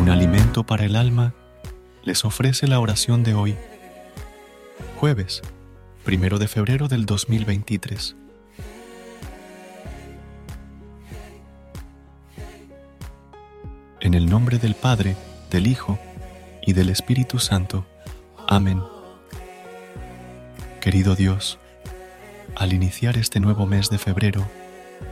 Un alimento para el alma les ofrece la oración de hoy, jueves, primero de febrero del 2023. En el nombre del Padre, del Hijo y del Espíritu Santo. Amén. Querido Dios, al iniciar este nuevo mes de febrero,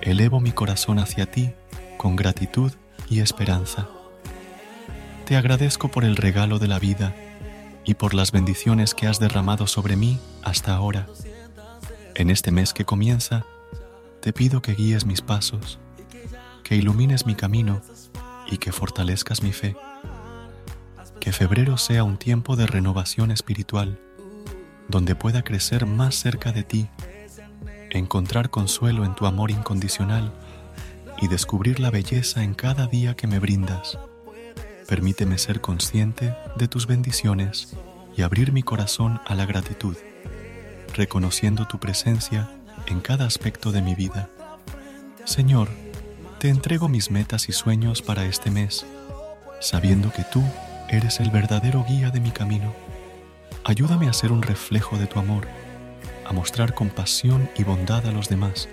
elevo mi corazón hacia ti con gratitud y esperanza. Te agradezco por el regalo de la vida y por las bendiciones que has derramado sobre mí hasta ahora. En este mes que comienza, te pido que guíes mis pasos, que ilumines mi camino y que fortalezcas mi fe. Que febrero sea un tiempo de renovación espiritual, donde pueda crecer más cerca de ti, encontrar consuelo en tu amor incondicional y descubrir la belleza en cada día que me brindas. Permíteme ser consciente de tus bendiciones y abrir mi corazón a la gratitud, reconociendo tu presencia en cada aspecto de mi vida. Señor, te entrego mis metas y sueños para este mes, sabiendo que tú eres el verdadero guía de mi camino. Ayúdame a ser un reflejo de tu amor, a mostrar compasión y bondad a los demás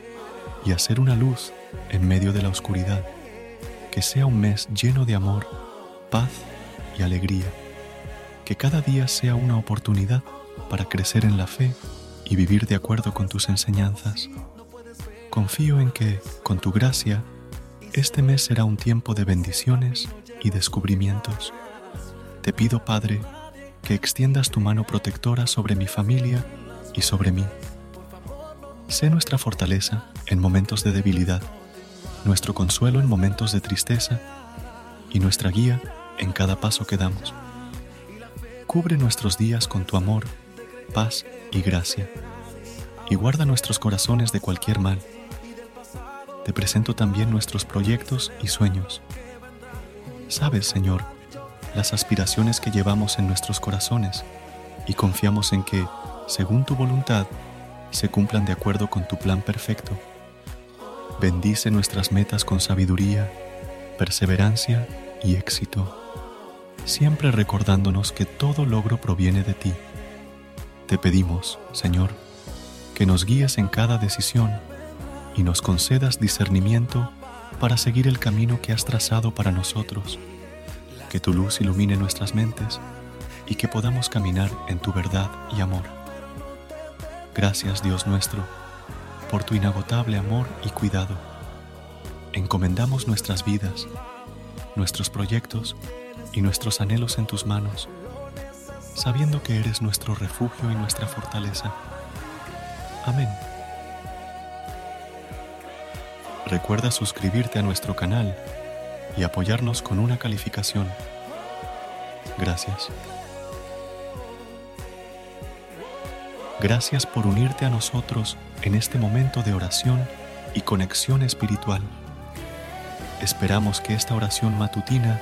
y a ser una luz en medio de la oscuridad. Que sea un mes lleno de amor, paz y alegría. Que cada día sea una oportunidad para crecer en la fe y vivir de acuerdo con tus enseñanzas. Confío en que, con tu gracia, este mes será un tiempo de bendiciones y descubrimientos. Te pido, Padre, que extiendas tu mano protectora sobre mi familia y sobre mí. Sé nuestra fortaleza en momentos de debilidad, nuestro consuelo en momentos de tristeza y nuestra guía en cada paso que damos. Cubre nuestros días con tu amor, paz y gracia, y guarda nuestros corazones de cualquier mal. Te presento también nuestros proyectos y sueños. Sabes, Señor, las aspiraciones que llevamos en nuestros corazones y confiamos en que, según tu voluntad, se cumplan de acuerdo con tu plan perfecto. Bendice nuestras metas con sabiduría, perseverancia y éxito, siempre recordándonos que todo logro proviene de ti. Te pedimos, Señor, que nos guíes en cada decisión y nos concedas discernimiento para seguir el camino que has trazado para nosotros, que tu luz ilumine nuestras mentes y que podamos caminar en tu verdad y amor. Gracias Dios nuestro, por tu inagotable amor y cuidado. Encomendamos nuestras vidas, nuestros proyectos y nuestros anhelos en tus manos, sabiendo que eres nuestro refugio y nuestra fortaleza. Amén. Recuerda suscribirte a nuestro canal y apoyarnos con una calificación. Gracias. Gracias por unirte a nosotros en este momento de oración y conexión espiritual. Esperamos que esta oración matutina